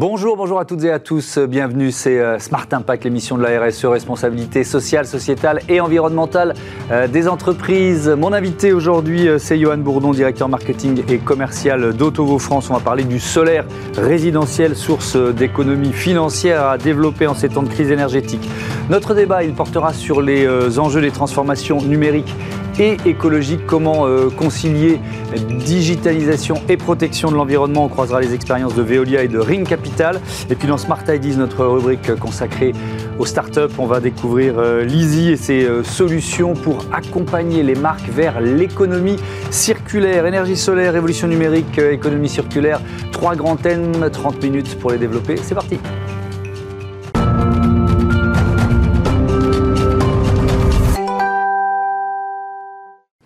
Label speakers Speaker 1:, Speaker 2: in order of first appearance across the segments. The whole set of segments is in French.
Speaker 1: Bonjour, bonjour à toutes et à tous. Bienvenue, c'est euh, Smart Impact, l'émission de la RSE, responsabilité sociale, sociétale et environnementale euh, des entreprises. Mon invité aujourd'hui, euh, c'est Johan Bourdon, directeur marketing et commercial d'Autovo France. On va parler du solaire résidentiel, source d'économie financière à développer en ces temps de crise énergétique. Notre débat, il portera sur les enjeux des transformations numériques et écologique. Comment euh, concilier digitalisation et protection de l'environnement On croisera les expériences de Veolia et de Ring Capital. Et puis dans Smart Ideas, notre rubrique consacrée aux startups, on va découvrir euh, et ses euh, solutions pour accompagner les marques vers l'économie circulaire, énergie solaire, révolution numérique, euh, économie circulaire. Trois grands thèmes, 30 minutes pour les développer. C'est parti.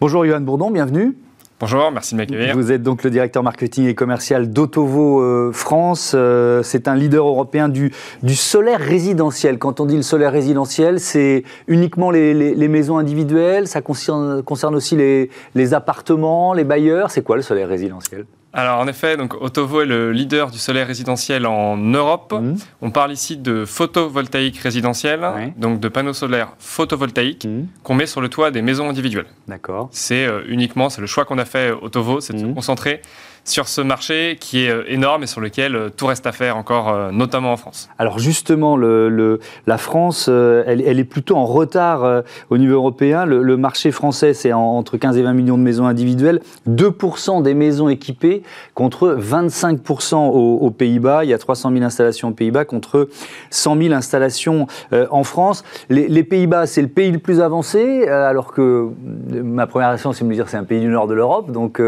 Speaker 1: Bonjour Johan Bourdon, bienvenue.
Speaker 2: Bonjour, merci de m'accueillir.
Speaker 1: Vous êtes donc le directeur marketing et commercial d'Autovo euh, France. Euh, c'est un leader européen du, du, solaire résidentiel. Quand on dit le solaire résidentiel, c'est uniquement les, maisons individuelles, ça concerne, concerne aussi les, les appartements, les bailleurs. C'est quoi le solaire résidentiel?
Speaker 2: Alors en effet, donc Otovo est le leader du solaire résidentiel en Europe. Mmh. On parle ici de photovoltaïque résidentiel, donc de panneaux solaires photovoltaïques mmh. qu'on met sur le toit des maisons individuelles.
Speaker 1: D'accord.
Speaker 2: C'est euh, uniquement, c'est le choix qu'on a fait Otovo, c'est de se mmh. concentrer sur ce marché qui est euh, énorme et sur lequel euh, tout reste à faire encore, euh, notamment en France.
Speaker 1: Alors justement, la France, elle, est plutôt en retard au niveau européen. Le, marché français, c'est entre 15 et 20 millions de maisons individuelles, 2% des maisons équipées contre 25% aux, Pays-Bas. Il y a 300 000 installations aux Pays-Bas contre 100 000 installations en France. Les, Pays-Bas, c'est le pays le plus avancé, alors que ma première réaction, c'est de me dire c'est un pays du nord de l'Europe. Donc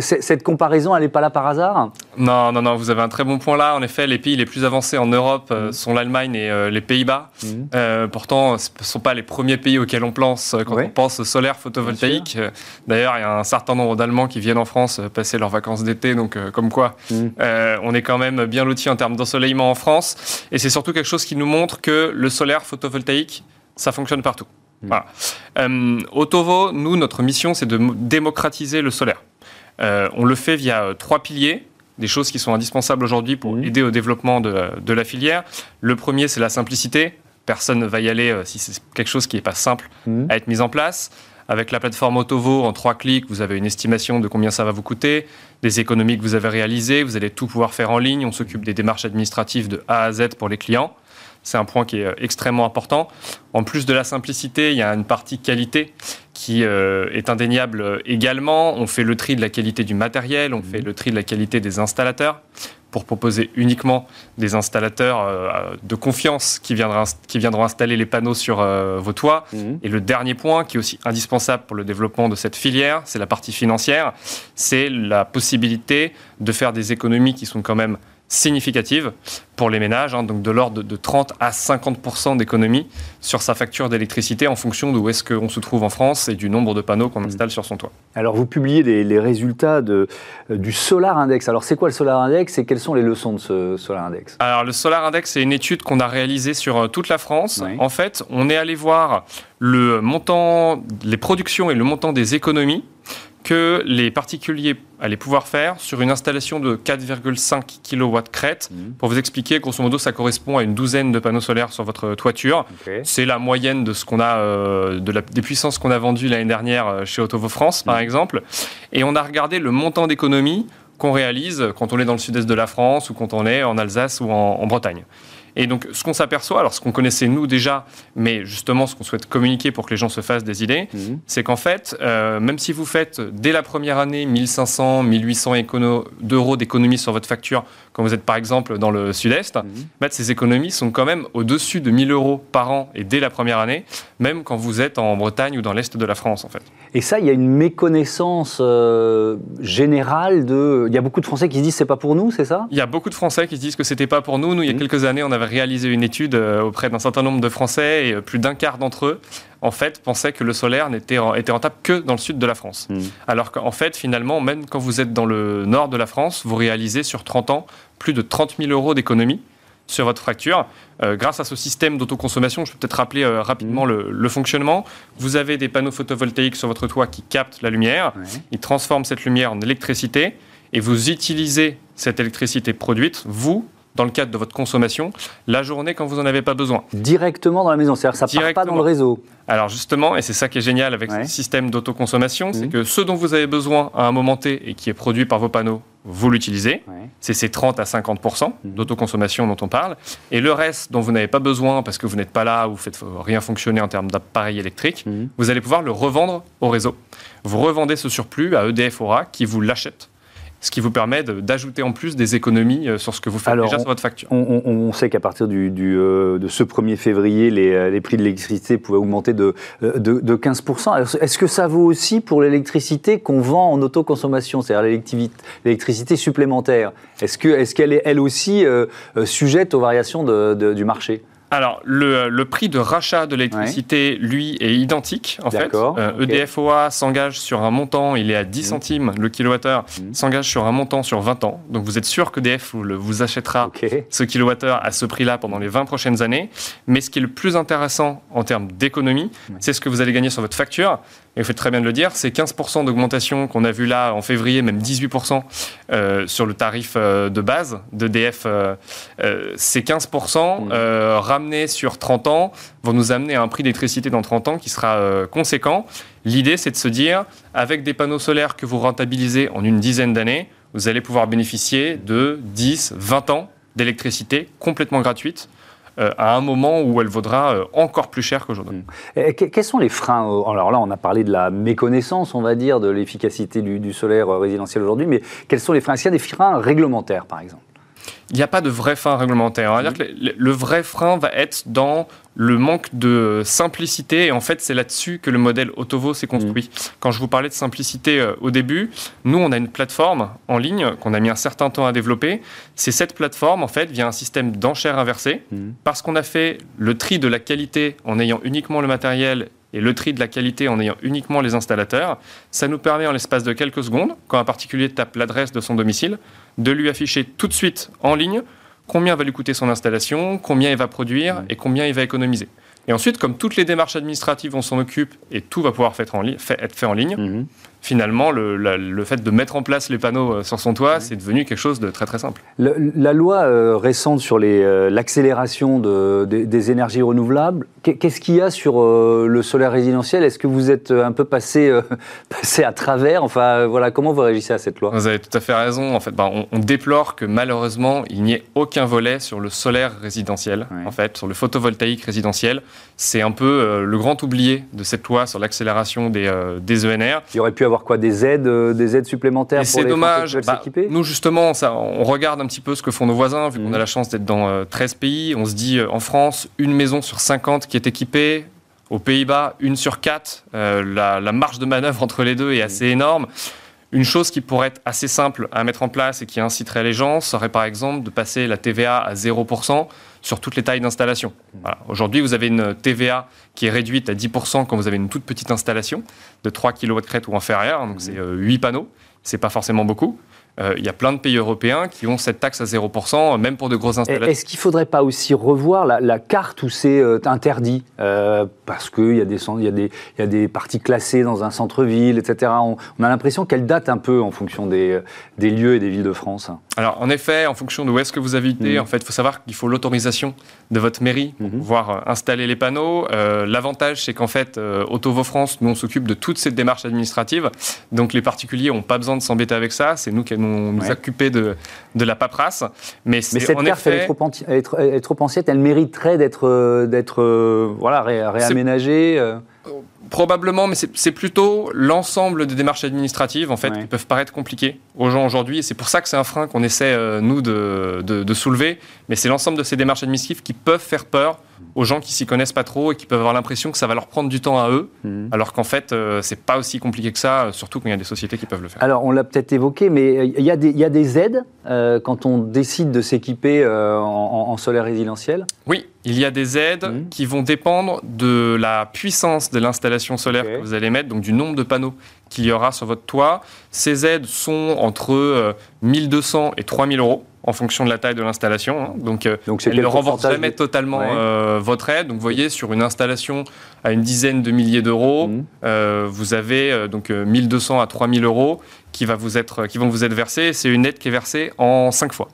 Speaker 1: cette comparaison elle n'est pas là par hasard
Speaker 2: Non, non, non, vous avez un très bon point là. En effet, les pays les plus avancés en Europe euh, mmh. sont l'Allemagne et euh, les Pays-Bas. Mmh. Euh, pourtant, ce ne sont pas les premiers pays auxquels on pense quand on pense au solaire photovoltaïque. D'ailleurs, il y a un certain nombre d'Allemands qui viennent en France passer leurs vacances d'été, donc comme quoi mmh. on est quand même bien loti en termes d'ensoleillement en France. Et c'est surtout quelque chose qui nous montre que le solaire photovoltaïque, ça fonctionne partout. Voilà. Autovo, nous, notre mission, c'est de démocratiser le solaire. Euh, on le fait via euh, trois piliers des choses qui sont indispensables aujourd'hui pour mmh. aider au développement de, la filière. Le premier, c'est la simplicité. Personne ne va y aller euh, si c'est quelque chose qui n'est pas simple mmh. à être mis en place. Avec la plateforme Autovo, en trois clics, vous avez une estimation de combien ça va vous coûter, des économies que vous avez réalisées, vous allez tout pouvoir faire en ligne. On s'occupe des démarches administratives de A à Z pour les clients. C'est un point qui est extrêmement important. En plus de la simplicité, il y a une partie qualité qui euh, est indéniable également. On fait le tri de la qualité du matériel, on fait le tri de la qualité des installateurs pour proposer uniquement des installateurs euh, de confiance qui, qui, viendront installer les panneaux sur euh, vos toits. Mhm. Et le dernier point, qui est aussi indispensable pour le développement de cette filière, c'est la partie financière. C'est la possibilité de faire des économies qui sont quand même significative pour les ménages, hein, donc de l'ordre de 30 à 50% d'économie sur sa facture d'électricité en fonction d'où est-ce qu'on se trouve en France et du nombre de panneaux qu'on installe sur son toit.
Speaker 1: Alors vous publiez les, résultats de, euh, du Solar Index. Alors c'est quoi le Solar Index et quelles sont les leçons de ce Solar Index?
Speaker 2: Alors le Solar Index, c'est une étude qu'on a réalisée sur euh, toute la France. En fait, on est allé voir le montant, les productions et le montant des économies que les particuliers allaient pouvoir faire sur une installation de 4,5 kW crête. Mhm. Pour vous expliquer, grosso modo, ça correspond à une douzaine de panneaux solaires sur votre toiture. C'est la moyenne de ce qu'on a, euh, de la, des puissances qu'on a vendues l'année dernière euh, chez Autovo France, par mhm. exemple. Et on a regardé le montant d'économie qu'on réalise quand on est dans le sud-est de la France ou quand on est en Alsace ou en Bretagne. Et donc, ce qu'on s'aperçoit, alors ce qu'on connaissait nous déjà, mais justement ce qu'on souhaite communiquer pour que les gens se fassent des idées, mhm. c'est qu'en fait, euh, même si vous faites dès la première année 1500, 1800 d'euros d'économies sur votre facture, quand vous êtes par exemple dans le sud-est, bah, ces économies sont quand même au-dessus de 1000 euros par an et dès la première année, même quand vous êtes en Bretagne ou dans l'est de la France, en fait.
Speaker 1: Et ça, il y a une méconnaissance euh, générale de. Il y a beaucoup de Français qui se disent c'est pas pour nous, c'est ça?
Speaker 2: Il y a beaucoup de Français qui se disent que c'était pas pour nous. Nous, il y a mhm. quelques années, on avait réalisé une étude euh, auprès d'un certain nombre de Français et euh, plus d'un quart d'entre eux, en fait, pensaient que le solaire n'était était rentable que dans le sud de la France. Mhm. Alors qu'en fait, finalement, même quand vous êtes dans le nord de la France, vous réalisez sur 30 ans plus de 30 000 euros d'économie sur votre fracture. Euh, grâce à ce système d'autoconsommation, je peux peut-être rappeler rapidement mhm. le, fonctionnement. Vous avez des panneaux photovoltaïques sur votre toit qui captent la lumière. Ils transforment cette lumière en électricité et vous utilisez cette électricité produite, vous, dans le cadre de votre consommation la journée quand vous n'en avez pas besoin.
Speaker 1: Directement dans la maison, c'est-à-dire ça ne part pas dans le réseau.
Speaker 2: Alors justement, et c'est ça qui est génial avec ce système d'autoconsommation, c'est mmh. que ce dont vous avez besoin à un moment T et qui est produit par vos panneaux, vous l'utilisez. C'est ces 30 à 50 mmh. d'autoconsommation dont on parle. Et le reste dont vous n'avez pas besoin parce que vous n'êtes pas là ou vous faites rien fonctionner en termes d'appareil électrique, mmh. vous allez pouvoir le revendre au réseau. Vous revendez ce surplus à EDF Aura qui vous l'achète ce qui vous permet d'ajouter en plus des économies euh, sur ce que vous faites déjà sur votre facture.
Speaker 1: On, sait qu'à partir du, euh, de ce 1er février, les, euh, les prix de l'électricité pouvaient augmenter de, de, 15%. Est-ce que ça vaut aussi pour l'électricité qu'on vend en autoconsommation, c'est-à-dire l'électricité supplémentaire? Est-ce qu'elle est, est, elle aussi sujette aux variations du marché?
Speaker 2: Alors, le, prix de rachat de l'électricité, lui, est identique, en fait. EDF euh, e OA s'engage sur un montant, il est à 10 mmh. centimes le kilowattheure, mmh. s'engage sur un montant sur 20 ans. Donc, vous êtes sûr que EDF vous, vous achètera ce kilowattheure à ce prix-là pendant les 20 prochaines années. Mais ce qui est le plus intéressant en termes d'économie, c'est ce que vous allez gagner sur votre facture et vous faites très bien de le dire, c'est 15% d'augmentation qu'on a vu là en février, même 18% euh, sur le tarif euh, de base d'EDF. Euh, ces 15% mmh. ramenés sur 30 ans vont nous amener à un prix d'électricité dans 30 ans qui sera conséquent. L'idée, c'est de se dire, avec des panneaux solaires que vous rentabilisez en une dizaine d'années, vous allez pouvoir bénéficier de 10, 20 ans d'électricité complètement gratuite euh, à un moment où elle vaudra euh, encore plus cher qu'aujourd'hui.
Speaker 1: Mmh. Quels sont les freins Alors là, on a parlé de la méconnaissance, on va dire, de l'efficacité du, solaire résidentiel aujourd'hui, mais quels sont les freins? Est-ce qu'il y a des freins réglementaires, par exemple?
Speaker 2: Il n'y a pas de vrai frein réglementaire. Dire que le, vrai frein va être dans le manque de simplicité. Et en fait, c'est là-dessus que le modèle Autovo s'est construit. Mmh. Quand je vous parlais de simplicité euh, au début, nous, on a une plateforme en ligne qu'on a mis un certain temps à développer. C'est cette plateforme, en fait, via un système d'enchères inversées, mmh. parce qu'on a fait le tri de la qualité en ayant uniquement le matériel et le tri de la qualité en ayant uniquement les installateurs, ça nous permet en l'espace de quelques secondes, quand un particulier tape l'adresse de son domicile, de lui afficher tout de suite en ligne combien va lui coûter son installation, combien il va produire et combien il va économiser. Et ensuite, comme toutes les démarches administratives, on s'en occupe et tout va pouvoir être, fait en ligne, mhm finalement, le, fait de mettre en place les panneaux euh, sur son toit, c'est devenu quelque chose de très très simple.
Speaker 1: la loi euh, récente sur euh, l'accélération des énergies renouvelables, qu'est-ce qu'il y a sur le solaire résidentiel? Est-ce que vous êtes un peu passé, passé à travers? Enfin, voilà, comment vous réagissez à cette loi?
Speaker 2: Vous avez tout à fait raison. En fait, ben, on, déplore que malheureusement, il n'y ait aucun volet sur le solaire résidentiel, en fait, sur le photovoltaïque résidentiel. C'est un peu le grand oublié de cette loi sur l'accélération des, des ENR.
Speaker 1: Il aurait pu avoir quoi Des aides, euh, des aides supplémentaires pour les dommage. Qui bah,
Speaker 2: nous, justement, ça, on regarde un petit peu ce que font nos voisins, vu qu'on a mhm. la chance d'être dans 13 euh, pays. On se dit, euh, en France, une maison sur 50 qui est équipée. Aux Pays-Bas, une sur quatre. la, marge de manœuvre entre les deux est assez énorme. Une chose qui pourrait être assez simple à mettre en place et qui inciterait les gens serait par exemple de passer la TVA à 0% sur toutes les tailles d'installation. Aujourd'hui, vous avez une TVA qui est réduite à 10% quand vous avez une toute petite installation de 3 kW crête ou inférieure, donc c'est 8 euh, panneaux, c'est pas forcément beaucoup. Euh, il y a plein de pays européens qui ont cette taxe à 0%, même pour de grosses installations.
Speaker 1: Est-ce qu'il ne faudrait pas aussi revoir la, carte où c'est euh, interdit euh, Parce qu'il y, a des, y, a des, y a des parties classées dans un centre-ville, etc. On, a l'impression qu'elle date un peu en fonction des, des, lieux et des villes de France.
Speaker 2: Alors, en effet, en fonction de où est-ce que vous habitez, mmh. en fait, il faut savoir qu'il faut l'autorisation de votre mairie pour mmh. pouvoir installer les panneaux. L'avantage, c'est qu'en fait, Autovo France, nous, on s'occupe de toutes ces démarches administratives. Donc, les particuliers n'ont pas besoin de s'embêter avec ça. C'est nous qui nous nous occuper de, de la paperasse.
Speaker 1: Mais, Mais cette carte, elle, est trop, elle, est trop, ancienne, elle mériterait d'être euh, d'être euh, voilà, réaménagée euh.
Speaker 2: Probablement, mais c'est plutôt l'ensemble des démarches administratives en fait qui peuvent paraître compliquées aux gens aujourd'hui. Et c'est pour ça que c'est un frein qu'on essaie nous de, de, de soulever. Mais c'est l'ensemble de ces démarches administratives qui peuvent faire peur aux gens qui s'y connaissent pas trop et qui peuvent avoir l'impression que ça va leur prendre du temps à eux, mhm. alors qu'en fait, euh, c'est pas aussi compliqué que ça, surtout quand il y a des sociétés qui peuvent le faire.
Speaker 1: Alors, on l'a peut-être évoqué, mais il y, a des, y a des aides euh, quand on décide de s'équiper euh, en, solaire résidentiel?
Speaker 2: Oui, il y a des aides mhm. qui vont dépendre de la puissance de l'installation solaire que vous allez mettre, donc du nombre de panneaux qu'il y aura sur votre toit. Ces aides sont entre 1200 et 3000 euros en fonction de la taille de l'installation. Hein. Donc, euh, Donc elle ne renforce jamais totalement euh, votre aide. Donc, vous voyez, sur une installation à une dizaine de milliers d'euros, mmh. euh, vous avez donc 1200 à 3000 euros qui, va vous être, qui vont vous être versés. C'est une aide qui est versée en 5 fois,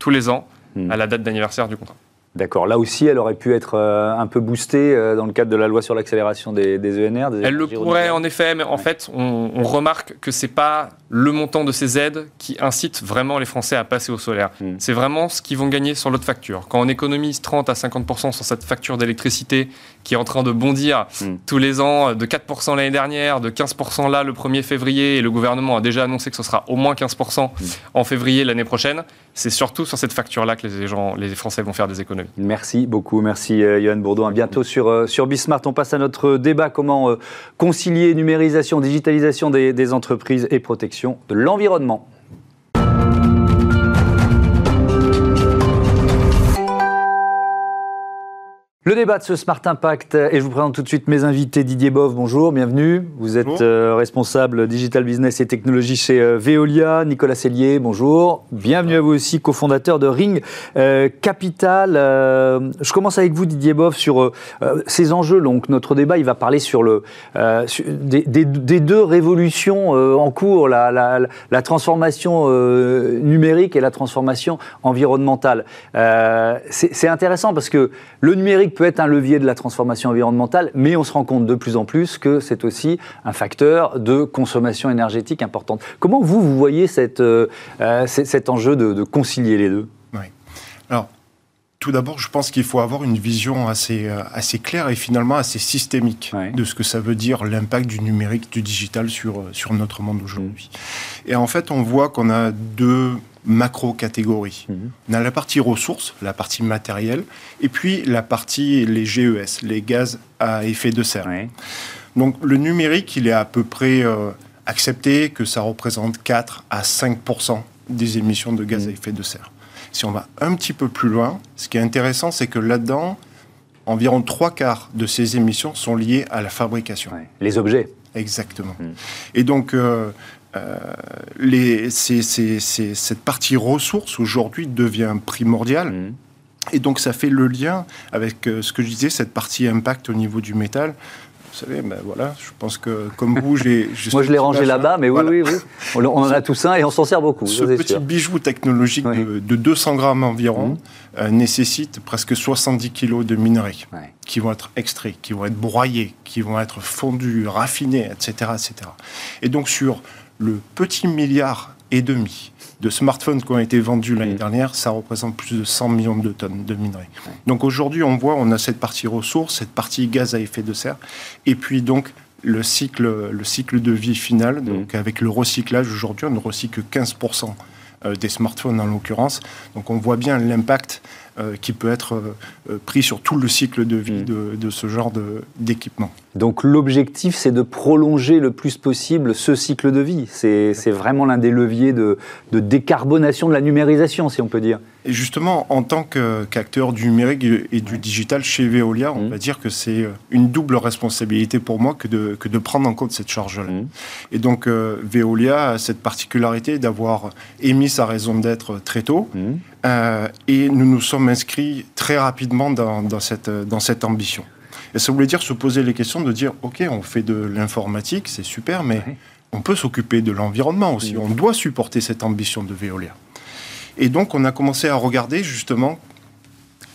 Speaker 2: tous les ans. à la date d'anniversaire du contrat.
Speaker 1: D'accord. Là aussi, elle aurait pu être euh, un peu boostée euh, dans le cadre de la loi sur l'accélération des, ENR.
Speaker 2: elle le pourrait en effet, mais en fait, on, remarque que c'est pas le montant de ces aides qui incite vraiment les Français à passer au solaire. Hmm. C'est vraiment ce qu'ils vont gagner sur l'autre facture. Quand on économise 30 à 50 sur cette facture d'électricité qui est en train de bondir hmm. tous les ans de 4 l'année dernière, de 15 là le 1er février, et le gouvernement a déjà annoncé que ce sera au moins 15 hmm. en février l'année prochaine, c'est surtout sur cette facture-là que les, gens, les Français vont faire des économies.
Speaker 1: Merci beaucoup, merci euh, Johan Bourdon. À bientôt sur, euh, sur Bismart. On passe à notre débat comment euh, concilier numérisation, digitalisation des entreprises et protection de l'environnement. Le débat de ce Smart Impact, et je vous présente tout de suite mes invités. Didier Bov, bonjour, bienvenue. Vous êtes euh, responsable digital business et technologie chez euh, Veolia. Nicolas Cellier, bonjour. Bienvenue à vous aussi, cofondateur de Ring euh, Capital. je commence avec vous, Didier Bov, sur ces enjeux. Donc, notre débat, il va parler sur le, des, deux révolutions en cours, la, la transformation numérique et la transformation environnementale. C'est intéressant parce que le numérique peut être un levier de la transformation environnementale, mais on se rend compte de plus en plus que c'est aussi un facteur de consommation énergétique importante. Comment vous, vous voyez cette, euh, euh, cet enjeu de, concilier les deux?
Speaker 3: Oui. Alors, tout d'abord, je pense qu'il faut avoir une vision assez, euh, assez claire et finalement assez systémique de ce que ça veut dire l'impact du numérique, du digital sur, sur notre monde aujourd'hui. Et en fait, on voit qu'on a deux macro-catégories. Mhm. On a la partie ressources, la partie matérielle, et puis la partie les GES, les gaz à effet de serre. Donc le numérique, il est à peu près euh, accepté que ça représente 4 à 5% des émissions de gaz à mhm. effet de serre. Si on va un petit peu plus loin, ce qui est intéressant, c'est que là-dedans, environ trois quarts de ces émissions sont liées à la fabrication.
Speaker 1: Les objets.
Speaker 3: Exactement. Mhm. Et donc, euh, euh, cette partie ressources aujourd'hui devient primordiale. Mmh. Et donc ça fait le lien avec euh, ce que je disais, cette partie impact au niveau du métal. Vous savez, ben voilà, je pense que comme vous, j'ai.
Speaker 1: Moi, je l'ai rangé là-bas, mais oui, oui, oui. On, en a tous un et on s'en sert beaucoup.
Speaker 3: Ce petit bijou technologique de, 200 grammes environ mmh. euh, nécessite presque 70 kilos de minerais qui vont être extraits, qui vont être broyés, qui vont être fondus, raffinés, etc., etc. Et donc sur le petit milliard et demi de smartphones qui ont été vendus l'année dernière, ça représente plus de 100 millions de tonnes de minerais. Donc aujourd'hui, on voit, on a cette partie ressources, cette partie gaz à effet de serre, et puis donc le cycle, le cycle de vie final. Donc avec le recyclage, aujourd'hui, on ne recycle que 15% euh, des smartphones en l'occurrence. Donc on voit bien l'impact euh, qui peut être euh, pris sur tout le cycle de vie mm. de, ce genre d'équipement.
Speaker 1: Donc l'objectif, c'est de prolonger le plus possible ce cycle de vie. C'est vraiment l'un des leviers de, de, décarbonation de la numérisation, si on peut dire.
Speaker 3: Et justement, en tant qu'acteur du numérique et du digital chez Veolia, on mmh. va dire que c'est euh, une double responsabilité pour moi que de, que de prendre en compte cette charge-là. Mmh. Et donc, euh, Veolia a cette particularité d'avoir émis sa raison d'être très tôt. Mmh. Euh, et nous nous sommes inscrits très rapidement dans, dans, cette, dans cette ambition. Et ça voulait dire se poser les questions de dire, OK, on fait de l'informatique, c'est super, mais on peut s'occuper de l'environnement aussi. On doit supporter cette ambition de Veolia. Et donc, on a commencé à regarder justement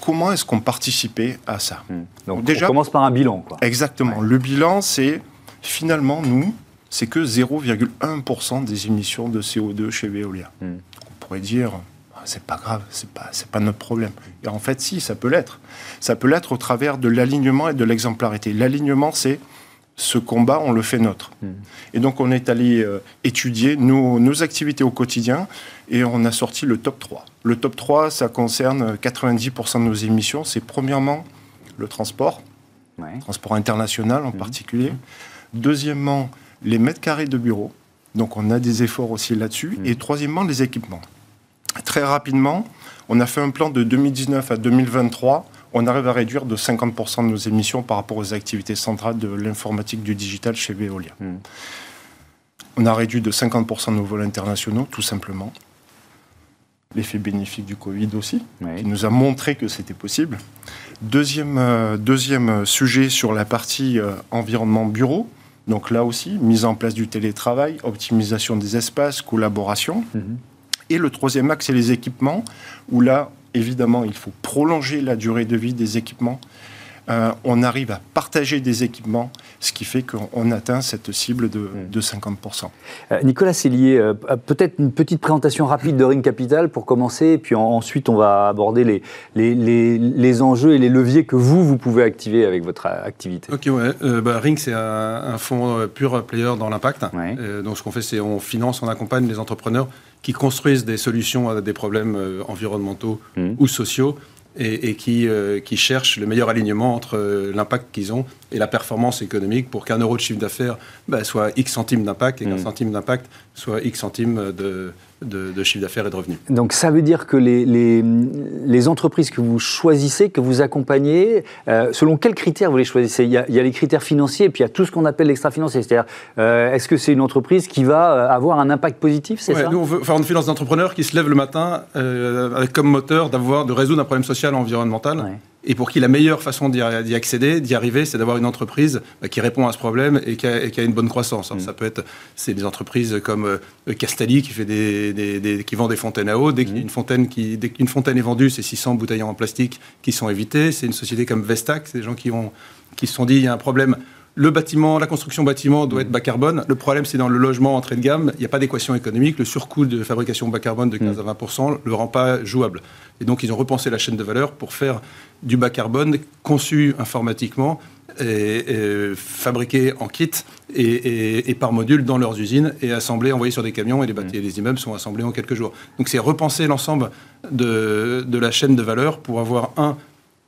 Speaker 3: comment est-ce qu'on participait à ça.
Speaker 1: Hmm. Donc, déjà, on commence par un bilan. Quoi.
Speaker 3: Exactement. Le bilan, c'est finalement, nous, c'est que 0,1% des émissions de CO2 chez Veolia. Hmm. On pourrait dire, c'est pas grave, c'est pas, c'est pas notre problème. Et en fait, si, ça peut l'être. Ça peut l'être au travers de l'alignement et de l'exemplarité. L'alignement, c'est ce combat, on le fait nôtre. Hmm. Et donc, on est allé euh, étudier nos, nos, activités au quotidien et on a sorti le top 3. Le top 3, ça concerne 90% de nos émissions. C'est premièrement le transport, transport international en hmm. particulier. Hmm. Deuxièmement, les mètres carrés de bureaux. Donc, on a des efforts aussi là-dessus. Et troisièmement, les équipements. Très rapidement, on a fait un plan de 2019 à 2023 on arrive à réduire de 50% de nos émissions par rapport aux activités centrales de l'informatique du digital chez Veolia. Hmm. On a réduit de 50% nos vols internationaux, tout simplement. L'effet bénéfique du Covid aussi, qui nous a montré que c'était possible. Deuxième, euh, deuxième sujet sur la partie euh, environnement bureau. Donc là aussi, mise en place du télétravail, optimisation des espaces, collaboration. Hmm. Et le troisième axe, c'est les équipements, où là, évidemment, il faut prolonger la durée de vie des équipements. Euh, on arrive à partager des équipements, ce qui fait qu'on atteint cette cible de, 50%. Hmm.
Speaker 1: Euh, Nicolas Cellier, euh, peut-être une petite présentation rapide de Ring Capital pour commencer, et puis ensuite on va aborder les, les, enjeux et les leviers que vous, vous pouvez activer avec votre activité.
Speaker 4: Ok, ouais. Bah, Ring, c'est un, fonds pur player dans l'impact. donc ce qu'on fait, c'est on finance, on accompagne les entrepreneurs qui construisent des solutions à des problèmes environnementaux hmm. ou sociaux et, qui, euh, qui, cherchent le meilleur alignement entre euh, l'impact qu'ils ont et la performance économique pour qu'un euro de chiffre d'affaires bah, soit X centimes d'impact et qu'un mm. centime d'impact soit X centimes de, de, chiffre d'affaires et de revenus.
Speaker 1: Donc ça veut dire que les, les, entreprises que vous choisissez, que vous accompagnez, euh, selon quels critères vous les choisissez? Il y, a, il y, a, les critères financiers et puis il y a tout ce qu'on appelle l'extra-financier. C'est-à-dire, euh, est-ce que c'est une entreprise qui va euh, avoir un impact positif
Speaker 4: c'est ça? Nous, on veut faire une finance d'entrepreneur qui se lève le matin avec comme moteur d'avoir, de résoudre un problème social et environnemental et pour qui la meilleure façon d'y accéder, d'y arriver, c'est d'avoir une entreprise bah, qui répond à ce problème et qui a, une bonne croissance. Mm. Ça peut être c'est des entreprises comme euh, Castelli qui fait des, qui vend des fontaines à eau. Dès qu'une mm. fontaine qui dès qu'une fontaine est vendue, c'est 600 bouteilles en plastique qui sont évitées. C'est une société comme Vestac, c'est des gens qui ont qui se sont dit il y a un problème le bâtiment, la construction bâtiment doit être bas carbone. Le problème, c'est dans le logement entrée de gamme, il n'y a pas d'équation économique. Le surcoût de fabrication bas carbone de 15 à 20 ne le rend pas jouable. Et donc, ils ont repensé la chaîne de valeur pour faire du bas carbone conçu informatiquement et, fabriqué en kit et, par module dans leurs usines et assemblé, envoyé sur des camions et les, bâtiments, les immeubles sont assemblés en quelques jours. Donc, c'est repenser l'ensemble de, de la chaîne de valeur pour avoir un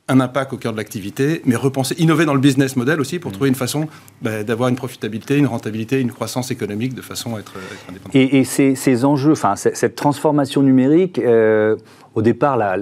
Speaker 4: un impact au cœur de l'activité, mais repenser, innover dans le business model aussi pour mm. trouver une façon bah, d'avoir une profitabilité, une rentabilité, une croissance économique de façon à être, indépendant.
Speaker 1: Et, ces, enjeux, enfin cette transformation numérique, euh, au départ, là,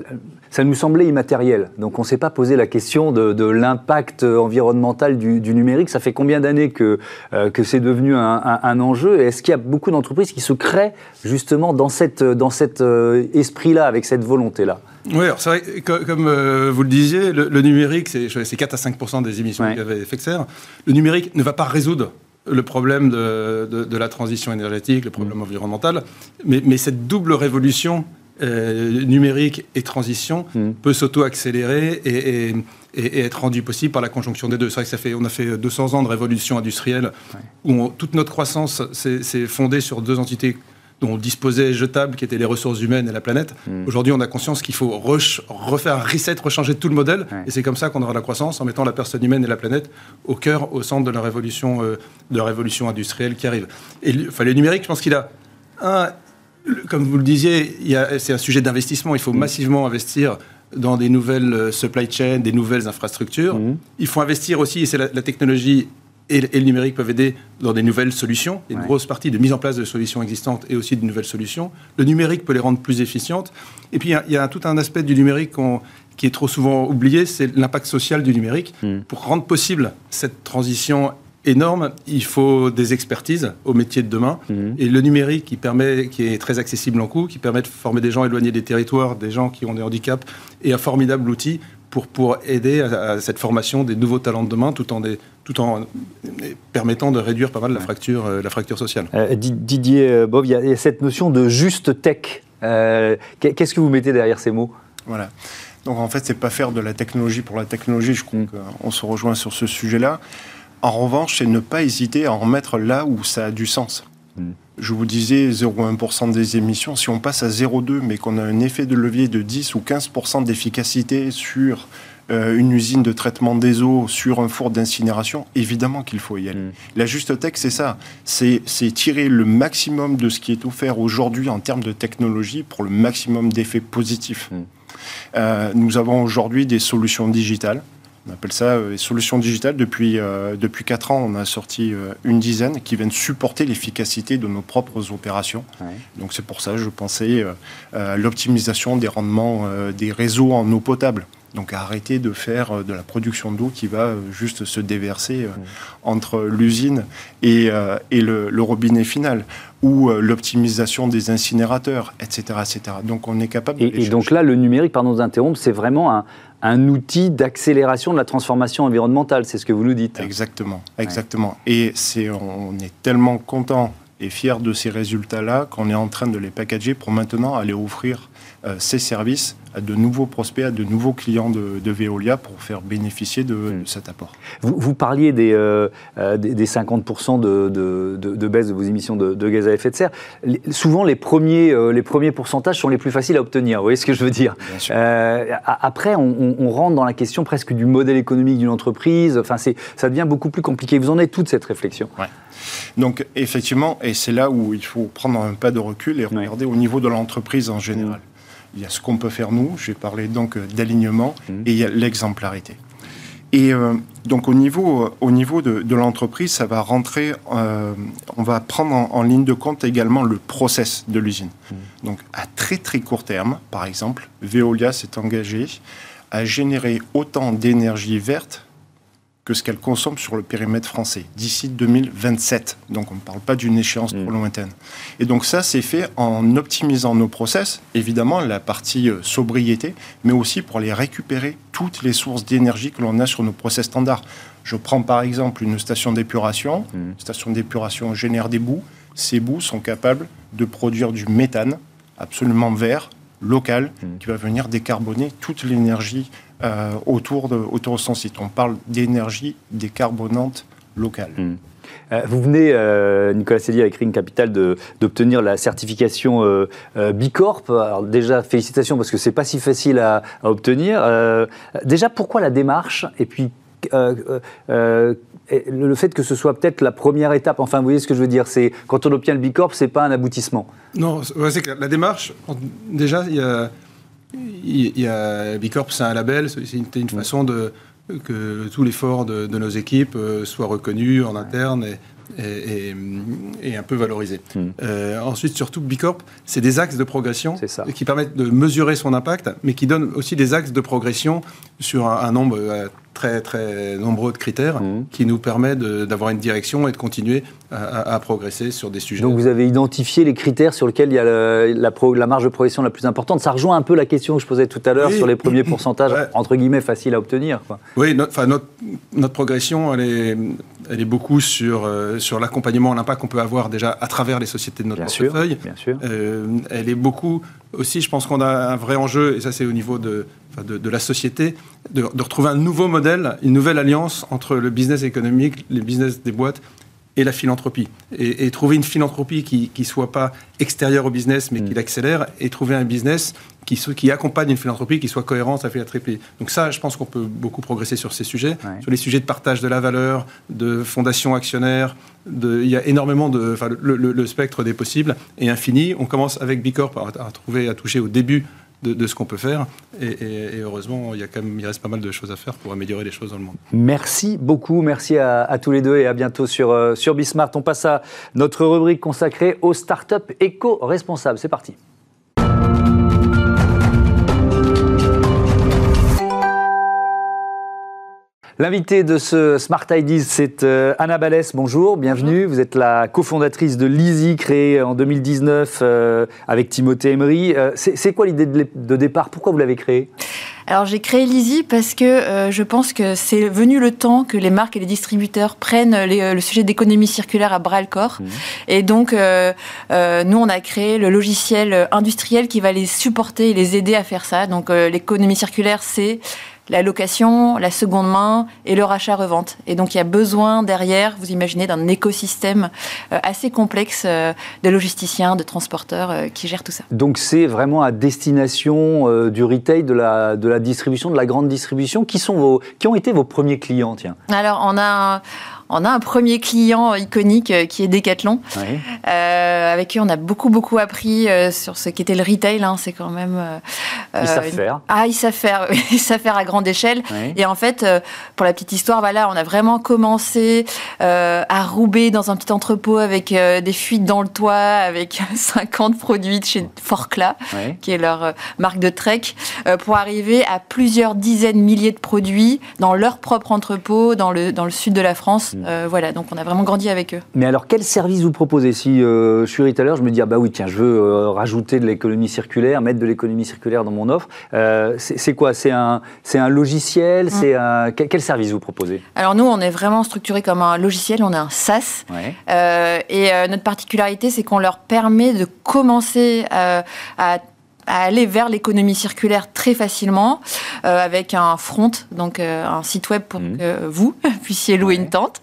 Speaker 1: ça nous semblait immatériel. Donc on ne s'est pas posé la question de, l'impact environnemental du, numérique. Ça fait combien d'années que, euh, que c'est devenu un, enjeu? Est-ce qu'il y a beaucoup d'entreprises qui se créent justement dans, cette, dans cet euh, esprit-là, avec cette volonté-là?
Speaker 4: Oui, c'est vrai, comme euh, vous le disiez, le, numérique, c'est 4 à 5% des émissions gaz à effet de serre. Le numérique ne va pas résoudre le problème de, de, la transition énergétique, le problème environnemental, mais, mais, cette double révolution euh, numérique et transition mm. peut s'auto-accélérer et, et, et, être rendue possible par la conjonction des deux. C'est vrai que ça fait, on a fait 200 ans de révolution industrielle où toute notre croissance s'est fondée sur deux entités dont on disposait jetable, qui étaient les ressources humaines et la planète. Hmm. Aujourd'hui, on a conscience qu'il faut refaire un reset, rechanger tout le modèle. Et c'est comme ça qu'on aura la croissance, en mettant la personne humaine et la planète au cœur, au centre de la révolution, euh, de la révolution industrielle qui arrive. Et enfin, le numérique, je pense qu'il a un, comme vous le disiez, c'est un sujet d'investissement. Il faut hmm. massivement investir dans des nouvelles euh, supply chains, des nouvelles infrastructures. Hmm. Il faut investir aussi, et c'est la, la, technologie et, le numérique peuvent aider dans des nouvelles solutions. Il y a une grosse partie de mise en place de solutions existantes et aussi de nouvelles solutions. Le numérique peut les rendre plus efficientes. Et puis, il y a, tout un aspect du numérique qui est trop souvent oublié, c'est l'impact social du numérique. Hmm. Pour rendre possible cette transition énorme, il faut des expertises au métier de demain. Hmm. Et le numérique qui, permet, qui est très accessible en coût, qui permet de former des gens éloignés des territoires, des gens qui ont des handicaps, est un formidable outil pour, pour aider à, cette formation des nouveaux talents de demain tout en, des, tout en permettant de réduire pas mal la fracture, euh, la fracture sociale.
Speaker 1: Euh, Didier euh, Bob, il y, a cette notion de juste tech. Qu'est-ce que vous mettez derrière ces mots?
Speaker 3: Voilà. Donc en fait, c'est pas faire de la technologie pour la technologie. Je crois mm. qu'on se rejoint sur ce sujet-là. En revanche, c'est ne pas hésiter à en mettre là où ça a du sens. Mm. Je vous disais 0,1% des émissions. Si on passe à 0,2, mais qu'on a un effet de levier de 10 ou 15% d'efficacité sur euh, une usine de traitement des eaux, sur un four d'incinération, évidemment qu'il faut y aller. Mm. La juste tech, c'est ça. C'est tirer le maximum de ce qui est offert aujourd'hui en termes de technologie pour le maximum d'effets positifs. Mm. Euh, nous avons aujourd'hui des solutions digitales on appelle ça euh, les solutions digitales. Depuis, euh, depuis 4 ans, on a sorti euh, une dizaine qui viennent supporter l'efficacité de nos propres opérations. Donc c'est pour ça que je pensais à l'optimisation des rendements des réseaux en eau potable. Donc arrêter de faire de la production d'eau qui va juste se déverser entre l'usine et, et le, robinet final, ou l'optimisation des incinérateurs, etc., etc. Donc on est capable.
Speaker 1: De et, et donc là, le numérique, pardon d'interrompre, c'est vraiment un, un outil d'accélération de la transformation environnementale, c'est ce que vous nous dites.
Speaker 3: Exactement, exactement. Et c'est, on est tellement content et fier de ces résultats-là qu'on est en train de les packager pour maintenant aller offrir ces services à de nouveaux prospects, à de nouveaux clients de, Veolia pour faire bénéficier de, hmm. cet apport.
Speaker 1: Vous, parliez des, des, 50% de, de, baisse de vos émissions de, gaz à effet de serre. souvent, les premiers, les premiers pourcentages sont les plus faciles à obtenir. Vous voyez ce que je veux dire Après, on, on, rentre dans la question presque du modèle économique d'une entreprise. Enfin, ça devient beaucoup plus compliqué. Vous en êtes toute cette réflexion.
Speaker 3: Ouais. Donc effectivement, et c'est là où il faut prendre un pas de recul et regarder au niveau de l'entreprise en général. Il y a ce qu'on peut faire nous, j'ai parlé donc d'alignement, mmh. et il y a l'exemplarité. Et euh, donc au niveau, au niveau de, l'entreprise, ça va rentrer, euh, on va prendre en, ligne de compte également le process de l'usine. Mmh. Donc à très très court terme, par exemple, Veolia s'est engagé à générer autant d'énergie verte que ce qu'elle consomme sur le périmètre français d'ici 2027. Donc on ne parle pas d'une échéance trop mm. lointaine. Et donc ça, c'est fait en optimisant nos process, évidemment la partie euh, sobriété, mais aussi pour aller récupérer toutes les sources d'énergie que l'on a sur nos process standards. Je prends par exemple une station d'épuration. Une mm. station d'épuration génère des boues. Ces boues sont capables de produire du méthane absolument vert, local, mm. qui va venir décarboner toute l'énergie euh, autour, de, autour de son site. On parle d'énergie décarbonante locale.
Speaker 1: Hmm. Euh, vous venez, euh, Nicolas Célier, avec Ring Capital, d'obtenir la certification Bicorp. Alors déjà, félicitations parce que c'est pas si facile à, obtenir. déjà, pourquoi la démarche? Et puis, le fait que ce soit peut-être la première étape. Enfin, vous voyez ce que je veux dire C'est quand on obtient le Bicorp, c'est pas un aboutissement.
Speaker 4: Non, c'est que la démarche. Déjà, il y a il y a Bicorp, c'est un label, c'est une, façon de que tout l'effort de, nos équipes euh, soit reconnu en interne et, et, un peu valorisé. Hmm. Euh, ensuite, surtout, Bicorp, c'est des axes de progression qui permettent de mesurer son impact, mais qui donnent aussi des axes de progression sur un, nombre euh, très très nombreux de critères mmh. qui nous permettent d'avoir une direction et de continuer à, progresser sur des sujets.
Speaker 1: Donc vous avez identifié les critères sur lesquels il y a la, la, marge de progression la plus importante. Ça rejoint un peu la question que je posais tout à l'heure sur les premiers pourcentages entre guillemets faciles à obtenir.
Speaker 4: Oui, notre, notre, notre, progression, elle est, elle est beaucoup sur, euh, sur l'accompagnement, l'impact qu'on peut avoir déjà à travers les sociétés de notre bien portefeuille. bien sûr. Euh, elle est beaucoup aussi, je pense qu'on a un vrai enjeu, et ça c'est au niveau de, de, la société, de, retrouver un nouveau modèle, une nouvelle alliance entre le business économique, les business des boîtes et la philanthropie. Et, trouver une philanthropie qui ne soit pas extérieure au business, mais mm. qui l'accélère, et trouver un business qui, qui accompagne une philanthropie qui soit cohérente, la triple. Donc ça, je pense qu'on peut beaucoup progresser sur ces sujets, sur les sujets de partage de la valeur, de fondation actionnaire, de, il y a énormément de, enfin, le, spectre des possibles est infini. On commence avec Bicorp à, à trouver, à toucher au début de, ce qu'on peut faire. Et, heureusement, il, y a quand même, il reste pas mal de choses à faire pour améliorer les choses dans le monde.
Speaker 1: Merci beaucoup. Merci à, tous les deux et à bientôt sur, euh, sur Bismart. On passe à notre rubrique consacrée aux startups éco-responsables. C'est parti. L'invité de ce Smart Ideas, c'est euh, Anna Balès. Bonjour, bienvenue. Vous êtes la cofondatrice de Lizzy, créée en 2019 euh, avec Timothée Emery. Euh, c'est quoi l'idée de, départ? Pourquoi vous l'avez créée?
Speaker 5: Alors j'ai créé Lizzy parce que je pense que c'est venu le temps que les marques et les distributeurs prennent le sujet d'économie circulaire à bras le corps. Mmh. Et donc nous on a créé le logiciel industriel qui va les supporter et les aider à faire ça. Donc l'économie circulaire c'est la location, la seconde main et le rachat-revente. Et donc il y a besoin derrière, vous imaginez, d'un écosystème euh, assez complexe euh, de logisticiens, de transporteurs euh, qui gèrent tout ça.
Speaker 1: Donc c'est vraiment à destination du retail, de la, de la distribution, de la grande distribution. Qui, sont vos, qui ont été vos premiers clients tiens?
Speaker 5: Alors on a on a un premier client iconique euh, qui est Decathlon, euh, avec qui on a beaucoup beaucoup appris euh, sur ce qu'était le retail. Hein. C'est quand même.
Speaker 1: ils savent faire.
Speaker 5: Ah, ils savent faire. ils savent faire à grande échelle. Et en fait, pour la petite histoire, voilà, on a vraiment commencé à rouber dans un petit entrepôt avec des fuites dans le toit, avec 50 produits de chez Forcla, qui est leur marque de trek, pour arriver à plusieurs dizaines, milliers de produits dans leur propre entrepôt dans le dans le sud de la France. Euh, voilà, donc on a vraiment grandi avec eux.
Speaker 1: Mais alors, quel service vous proposez Si euh, je suis retailer, je me dis, ah bah oui, tiens, je veux euh, rajouter de l'économie circulaire, mettre de l'économie circulaire dans mon offre. c'est quoi? C'est un, un logiciel? Mm. C'est un... Quel, service vous proposez?
Speaker 5: Alors nous, on est vraiment structuré comme un logiciel, on a un SaaS. et notre particularité, c'est qu'on leur permet de commencer à aller vers l'économie circulaire très facilement avec un front, donc un site web pour mmh. que vous puissiez louer une tente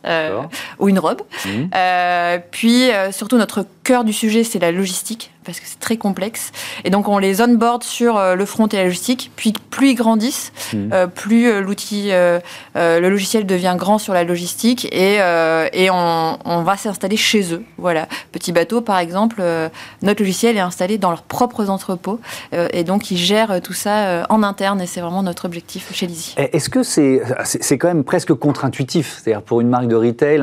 Speaker 5: ou une robe. Mmh. puis surtout notre cœur du sujet, c'est la logistique parce que c'est très complexe. Et donc on les onboard sur euh, le front et la logistique. Puis plus ils grandissent, mmh. euh, plus euh, l'outil, le logiciel devient grand sur la logistique et, et on, on, va s'installer chez eux. Voilà. Petit bateau, par exemple, notre logiciel est installé dans leurs propres entrepôts et donc ils gèrent tout ça en interne et c'est vraiment notre objectif chez Lizzie.
Speaker 1: Est-ce que c'est c'est quand même presque contre-intuitif? C'est-à-dire pour une marque de retail,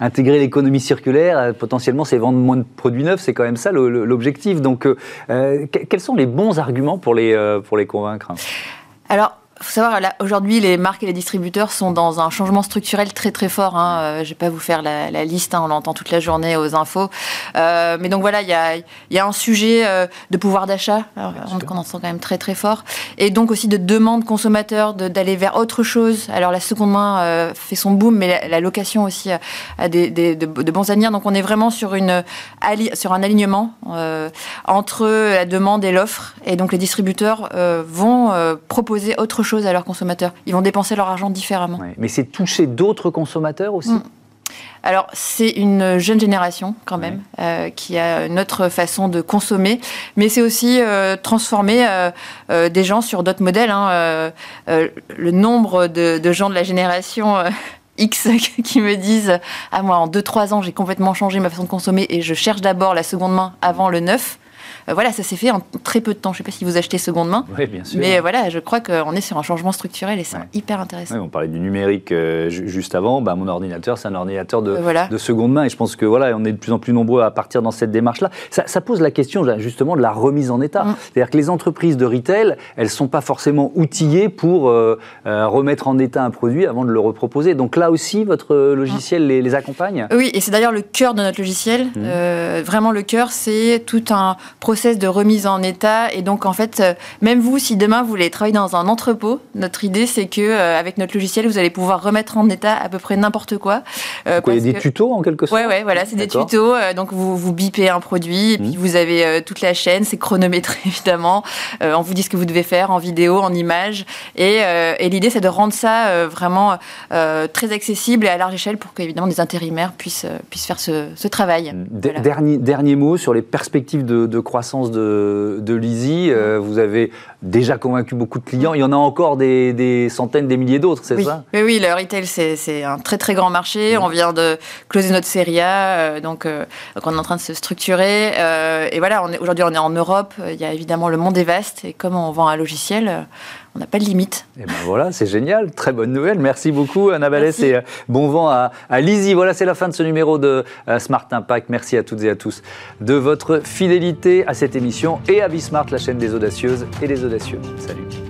Speaker 1: intégrer l'économie circulaire, potentiellement c'est vendre moins de produits neufs, c'est quand même ça le objectif. Donc, euh, euh, quels sont les bons arguments pour les, euh, pour les convaincre?
Speaker 5: Alors, faut savoir, aujourd'hui, les marques et les distributeurs sont dans un changement structurel très très fort. Hein. Euh, je ne vais pas vous faire la, liste, hein, on l'entend toute la journée aux infos. Euh, mais donc voilà, il y a, y a, un sujet euh, de pouvoir d'achat qu'on entend quand même très très fort. Et donc aussi de demande consommateur d'aller vers autre chose. Alors la seconde main fait son boom, mais la, location aussi a des, des, de, de, bons avenirs. Donc on est vraiment sur, une, sur un alignement entre la demande et l'offre. Et donc les distributeurs vont proposer autre chose à leurs consommateurs. Ils vont dépenser leur argent différemment.
Speaker 1: mais c'est toucher d'autres consommateurs aussi mm.
Speaker 5: Alors, c'est une jeune génération quand même euh, qui a une autre façon de consommer, mais c'est aussi euh, transformer euh, des gens sur d'autres modèles. Hein. le nombre de, de, gens de la génération X qui me disent Ah, moi, en 2-3 ans, j'ai complètement changé ma façon de consommer et je cherche d'abord la seconde main avant le neuf. Euh, voilà, ça s'est fait en très peu de temps. Je ne sais pas si vous achetez seconde main.
Speaker 1: Oui, bien sûr.
Speaker 5: Mais voilà, je crois qu'on est sur un changement structurel et c'est hyper intéressant.
Speaker 1: on parlait du numérique euh, juste avant. Bah, mon ordinateur, c'est un ordinateur de, de, seconde main. Et je pense que voilà, on est de plus en plus nombreux à partir dans cette démarche-là. Ça, pose la question justement de la remise en état. Mm. C'est-à-dire que les entreprises de retail, elles ne sont pas forcément outillées pour euh, remettre en état un produit avant de le reproposer. Donc là aussi, votre logiciel les, les, accompagne?
Speaker 5: Oui, et c'est d'ailleurs le cœur de notre logiciel. Mm. vraiment, le cœur, c'est tout un processus de remise en état. Et donc, en fait, euh, même vous, si demain vous voulez travailler dans un entrepôt, notre idée, c'est que euh, avec notre logiciel, vous allez pouvoir remettre en état à peu près n'importe quoi.
Speaker 1: Euh, il y a des tutos en quelque sorte
Speaker 5: Ouais, ouais, voilà, c'est des tutos. donc, vous, vous bipez un produit, et puis mmh. vous avez toute la chaîne, c'est chronométré évidemment. on vous dit ce que vous devez faire en vidéo, en image. Et, et l'idée, c'est de rendre ça vraiment très accessible et à large échelle pour qu'évidemment des intérimaires puissent, puissent faire ce, ce travail.
Speaker 1: Dernier, dernier mot sur les perspectives de, de croissance de, de Lizzie. Euh, vous avez déjà convaincu beaucoup de clients. Il y en a encore des, centaines, des milliers d'autres, c'est ça?
Speaker 5: Oui, oui, le retail, c'est un très très grand marché. On vient de closer notre série A, euh, donc, euh, donc, on est en train de se structurer. et voilà, aujourd'hui on est en Europe. Il y a évidemment le monde est vaste et comme on vend un logiciel, on n'a pas de limite.
Speaker 1: Et ben voilà, c'est génial, très bonne nouvelle. Merci beaucoup, Anna Vallès, et bon vent à, à Lizzie. Voilà, c'est la fin de ce numéro de Smart Impact. Merci à toutes et à tous de votre fidélité à cette émission et à Bismart, la chaîne des audacieuses et des audacieux. Salut